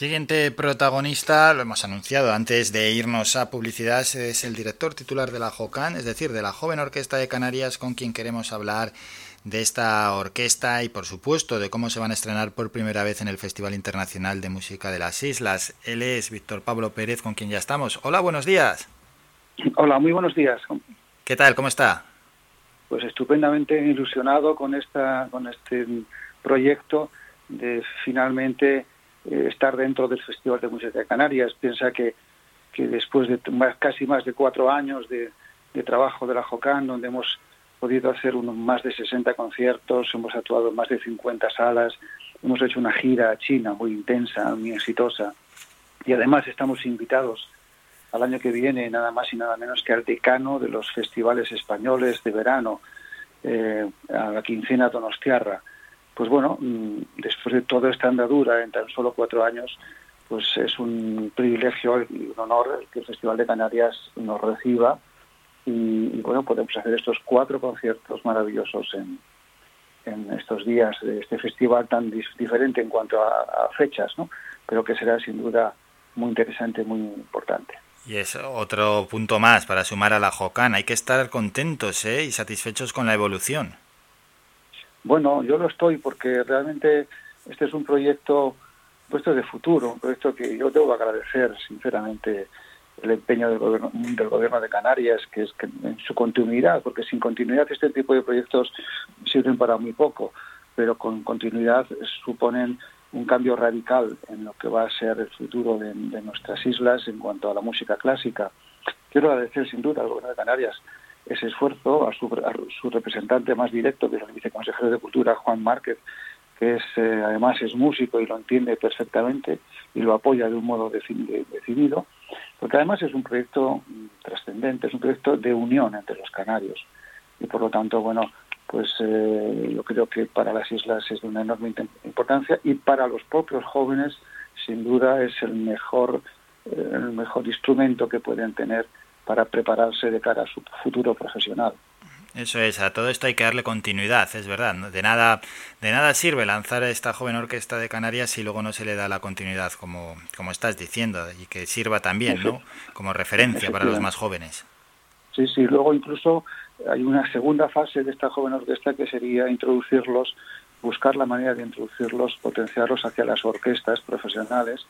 Siguiente protagonista, lo hemos anunciado antes de irnos a publicidad, es el director titular de la JOCAN, es decir, de la Joven Orquesta de Canarias, con quien queremos hablar de esta orquesta y, por supuesto, de cómo se van a estrenar por primera vez en el Festival Internacional de Música de las Islas. Él es Víctor Pablo Pérez, con quien ya estamos. Hola, buenos días. Hola, muy buenos días. ¿Qué tal? ¿Cómo está? Pues estupendamente ilusionado con esta, con este proyecto de finalmente eh, estar dentro del Festival de Música de Canarias. Piensa que, que después de casi más de cuatro años de, trabajo de la JOCAN, donde hemos podido hacer unos más de 60 conciertos, hemos actuado en más de 50 salas, hemos hecho una gira a China muy intensa, muy exitosa, y además estamos invitados al año que viene nada más y nada menos que al decano de los festivales españoles de verano, eh, a la quincena Donostiarra pues bueno, mm, después de toda esta andadura en tan solo cuatro años, pues es un privilegio y un honor que el Festival de Canarias nos reciba y, bueno, podemos hacer estos cuatro conciertos maravillosos en, estos días de este festival tan diferente en cuanto a, fechas, ¿no? pero que será sin duda muy interesante, muy importante. Y es otro punto más para sumar a la JOCAN. Hay que estar contentos ¿eh? y satisfechos con la evolución. Bueno, yo lo estoy porque realmente este es un proyecto puesto de futuro, un proyecto que yo debo agradecer sinceramente el empeño del gobierno, del gobierno de Canarias, que es que en su continuidad, porque sin continuidad este tipo de proyectos sirven para muy poco, pero con continuidad suponen un cambio radical en lo que va a ser el futuro de, de nuestras islas en cuanto a la música clásica. Quiero agradecer sin duda al gobierno de Canarias ese esfuerzo a su, su representante más directo, que es el viceconsejero de Cultura, Juan Márquez, que es eh, además es músico y lo entiende perfectamente y lo apoya de un modo decidido, porque además es un proyecto trascendente, es un proyecto de unión entre los canarios. Y por lo tanto, bueno, pues eh, yo creo que para las islas es de una enorme importancia y para los propios jóvenes sin duda es el mejor eh, el mejor instrumento que pueden tener para prepararse de cara a su futuro profesional. Eso es, a todo esto hay que darle continuidad, es verdad. De nada, de nada sirve lanzar a esta joven orquesta de Canarias si luego no se le da la continuidad, como, como estás diciendo, y que sirva también, ¿no? Como referencia para los más jóvenes. Sí, sí, luego incluso hay una segunda fase de esta joven orquesta que sería introducirlos, buscar la manera de introducirlos, potenciarlos hacia las orquestas profesionales,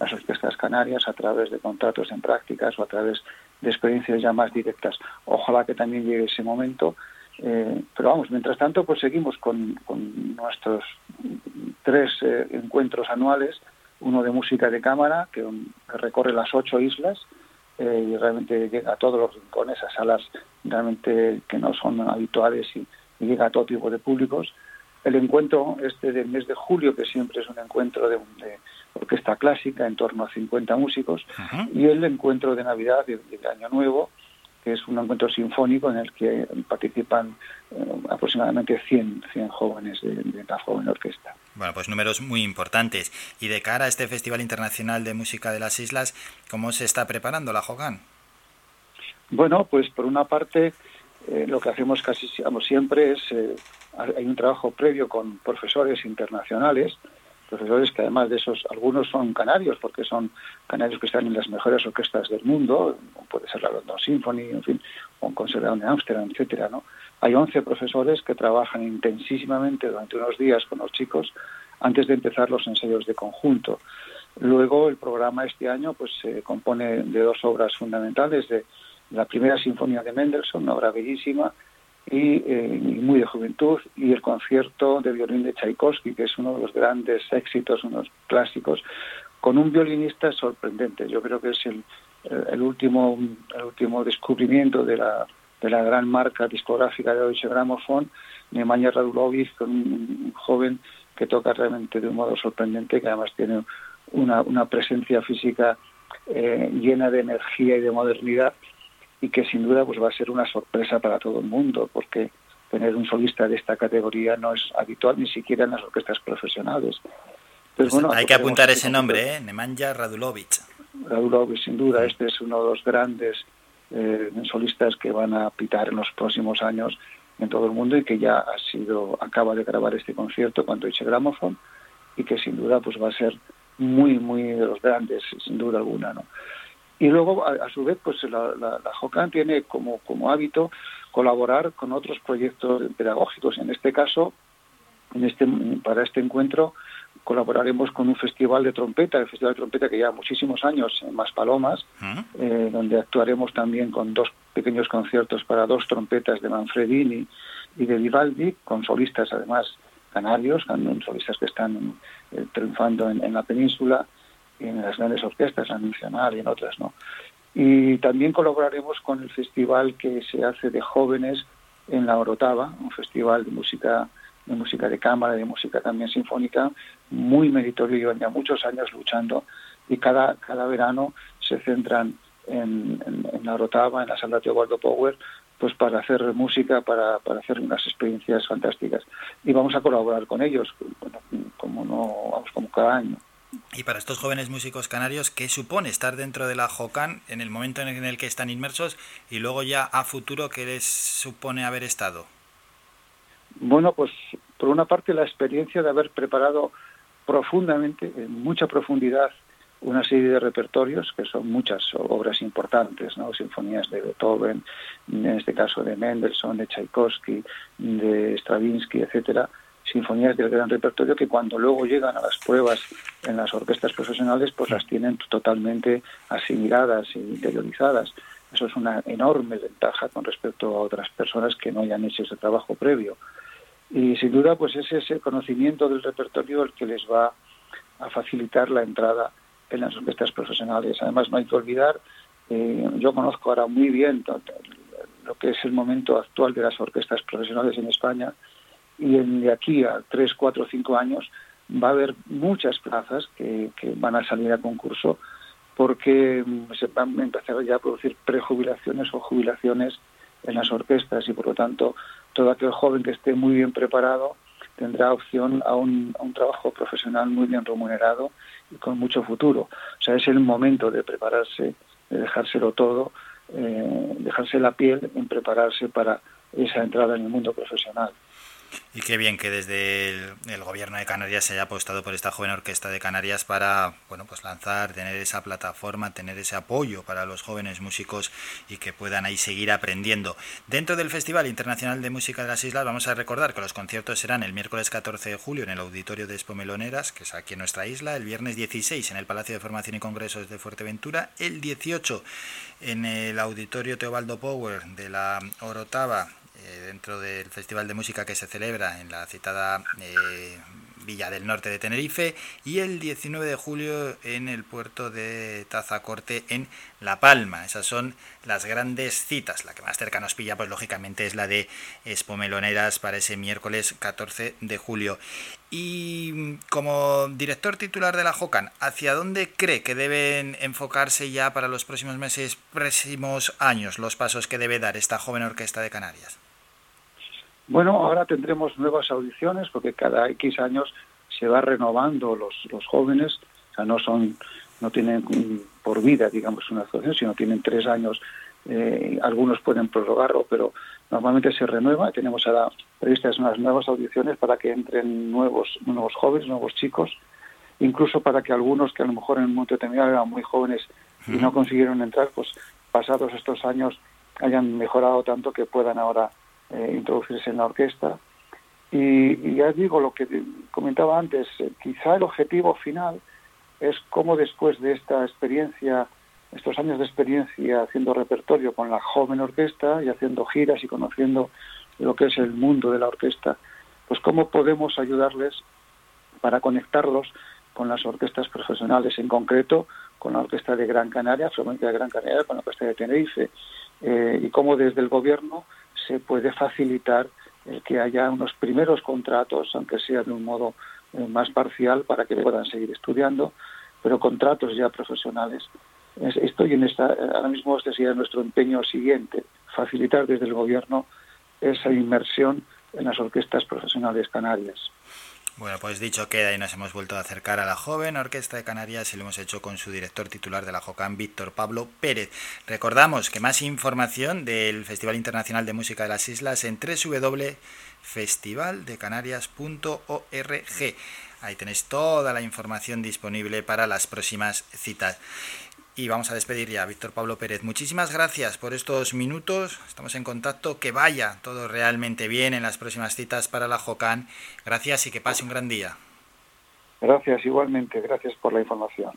las orquestas canarias a través de contratos en prácticas o a través de experiencias ya más directas. Ojalá que también llegue ese momento. Eh, pero vamos, mientras tanto, pues seguimos con, nuestros tres eh, encuentros anuales, uno de música de cámara, que, recorre las ocho islas eh, y realmente llega a todos los rincones, a salas realmente que no son habituales y, llega a todo tipo de públicos. El encuentro este del mes de julio, que siempre es un encuentro de, de orquesta clásica, en torno a 50 músicos, y el encuentro de Navidad de, Año Nuevo, que es un encuentro sinfónico en el que participan eh, aproximadamente 100, 100 jóvenes de, de, la joven orquesta. Bueno, pues números muy importantes. Y de cara a este Festival Internacional de Música de las Islas, ¿cómo se está preparando la Jogan? Bueno, pues por una parte, eh, lo que hacemos casi siempre es, eh, hay un trabajo previo con profesores internacionales, profesores que además de esos, algunos son canarios, porque son canarios que están en las mejores orquestas del mundo, puede ser la London Symphony, en fin, o un conservador de Ámsterdam, etcétera. Hay 11 profesores que trabajan intensísimamente durante unos días con los chicos antes de empezar los ensayos de conjunto. Luego el programa este año pues se compone de dos obras fundamentales, de la primera sinfonía de Mendelssohn, una obra bellísima, eh, y, muy de juventud, y el concierto de violín de Tchaikovsky, que es uno de los grandes éxitos, unos clásicos, con un violinista sorprendente. Yo creo que es el, el, último, el último descubrimiento de la, de la gran marca discográfica de Deutsche Grammophon, Nemanja Radulovic, con un joven que toca realmente de un modo sorprendente, que además tiene una, una presencia física eh, llena de energía y de modernidad y que sin duda pues va a ser una sorpresa para todo el mundo porque tener un solista de esta categoría no es habitual ni siquiera en las orquestas profesionales. Pues bueno, hay que apuntar ese nombre, ¿eh? Nemanja Radulovic. Radulovic, sin duda, este es uno de los grandes eh, solistas que van a pitar en los próximos años en todo el mundo y que ya ha sido acaba de grabar este concierto con Deutsche Grammophon y que sin duda pues va a ser muy, muy de los grandes, sin duda alguna, ¿no? Y luego, a, su vez, pues la, la, JOCAN tiene como, como hábito colaborar con otros proyectos pedagógicos. En este caso, en este, para este encuentro, colaboraremos con un festival de trompeta, el Festival de Trompeta que lleva muchísimos años en Maspalomas, eh, donde actuaremos también con dos pequeños conciertos para dos trompetas de Manfredini y de Vivaldi, con solistas además canarios, solistas que están eh, triunfando en, la península, en las grandes orquestas, la Nacional y en otras, ¿no? Y también colaboraremos con el festival que se hace de jóvenes en la Orotava, un festival de música de música de cámara, de música también sinfónica, muy meritorio, llevan ya muchos años luchando y cada, cada verano se centran en, la Orotava, en la sala de Waldo Power, pues para hacer música, para, para hacer unas experiencias fantásticas. Y vamos a colaborar con ellos, como no, vamos como cada año. Y para estos jóvenes músicos canarios, ¿qué supone estar dentro de la JOCAN en el momento en el que están inmersos y luego ya a futuro qué les supone haber estado? Bueno, pues por una parte la experiencia de haber preparado profundamente, en mucha profundidad, una serie de repertorios que son muchas obras importantes, ¿no? Sinfonías de Beethoven, en este caso de Mendelssohn, de Tchaikovsky, de Stravinsky, etcétera, sinfonías del gran repertorio que cuando luego llegan a las pruebas en las orquestas profesionales, pues las tienen totalmente asimiladas y interiorizadas. Eso es una enorme ventaja con respecto a otras personas que no hayan hecho ese trabajo previo. Y sin duda, pues es ese conocimiento del repertorio el que les va a facilitar la entrada en las orquestas profesionales. Además, no hay que olvidar, eh, yo conozco ahora muy bien lo que es el momento actual de las orquestas profesionales en España y en, de aquí a tres, cuatro, cinco años va a haber muchas plazas que, que van a salir a concurso porque mm, se van a empezar ya a producir prejubilaciones o jubilaciones en las orquestas y por lo tanto todo aquel joven que esté muy bien preparado tendrá opción a un, trabajo profesional muy bien remunerado y con mucho futuro. O sea, es el momento de prepararse, de dejárselo todo, eh, dejarse la piel en prepararse para esa entrada en el mundo profesional. Y qué bien que desde el, gobierno de Canarias se haya apostado por esta joven orquesta de Canarias para bueno pues lanzar, tener esa plataforma, tener ese apoyo para los jóvenes músicos y que puedan ahí seguir aprendiendo. Dentro del Festival Internacional de Música de las Islas vamos a recordar que los conciertos serán el miércoles 14 de julio en el Auditorio de Espomeloneras, que es aquí en nuestra isla, el viernes 16 en el Palacio de Formación y Congresos de Fuerteventura, el 18 en el Auditorio Teobaldo Power de la Orotava eh, dentro del Festival de Música que se celebra en la citada eh, Villa del Norte de Tenerife y el 19 de julio en el puerto de Tazacorte en La Palma. Esas son las grandes citas. La que más cerca nos pilla, pues lógicamente es la de Espomeloneras para ese miércoles 14 de julio. Y como director titular de la JOCAN, ¿hacia dónde cree que deben enfocarse ya para los próximos meses, próximos años, los pasos que debe dar esta joven orquesta de Canarias? Bueno, ahora tendremos nuevas audiciones porque cada X años se va renovando los, los jóvenes, o sea, no son, no tienen por vida, digamos, una asociación, sino tienen tres años. Eh, algunos pueden prorrogarlo, pero normalmente se renueva. Tenemos ahora previstas unas nuevas audiciones para que entren nuevos, nuevos jóvenes, nuevos chicos, incluso para que algunos que a lo mejor en un momento determinado eran muy jóvenes y no consiguieron entrar, pues pasados estos años hayan mejorado tanto que puedan ahora eh, introducirse en la orquesta. Y, ya digo lo que comentaba antes, eh, quizá el objetivo final es cómo después de esta experiencia, estos años de experiencia haciendo repertorio con la joven orquesta y haciendo giras y conociendo lo que es el mundo de la orquesta, pues cómo podemos ayudarles para conectarlos con las orquestas profesionales, en concreto con la Orquesta de Gran Canaria, solamente de Gran Canaria, con la Orquesta de Tenerife, eh, y cómo desde el gobierno se puede facilitar el que haya unos primeros contratos, aunque sea de un modo eh, más parcial, para que puedan seguir estudiando, pero contratos ya profesionales. Estoy en esta, ahora mismo este sería nuestro empeño siguiente, facilitar desde el gobierno esa inmersión en las orquestas profesionales canarias. Bueno, pues dicho queda y nos hemos vuelto a acercar a la joven Orquesta de Canarias y lo hemos hecho con su director titular de la JOCAN, Víctor Pablo Pérez. Recordamos que más información del Festival Internacional de Música de las Islas en www.festivaldecanarias.org. Ahí tenéis toda la información disponible para las próximas citas. Y vamos a despedir ya, Víctor Pablo Pérez. Muchísimas gracias por estos minutos. Estamos en contacto. Que vaya todo realmente bien en las próximas citas para la JOCAN. Gracias y que pase un gran día. Gracias, igualmente. Gracias por la información.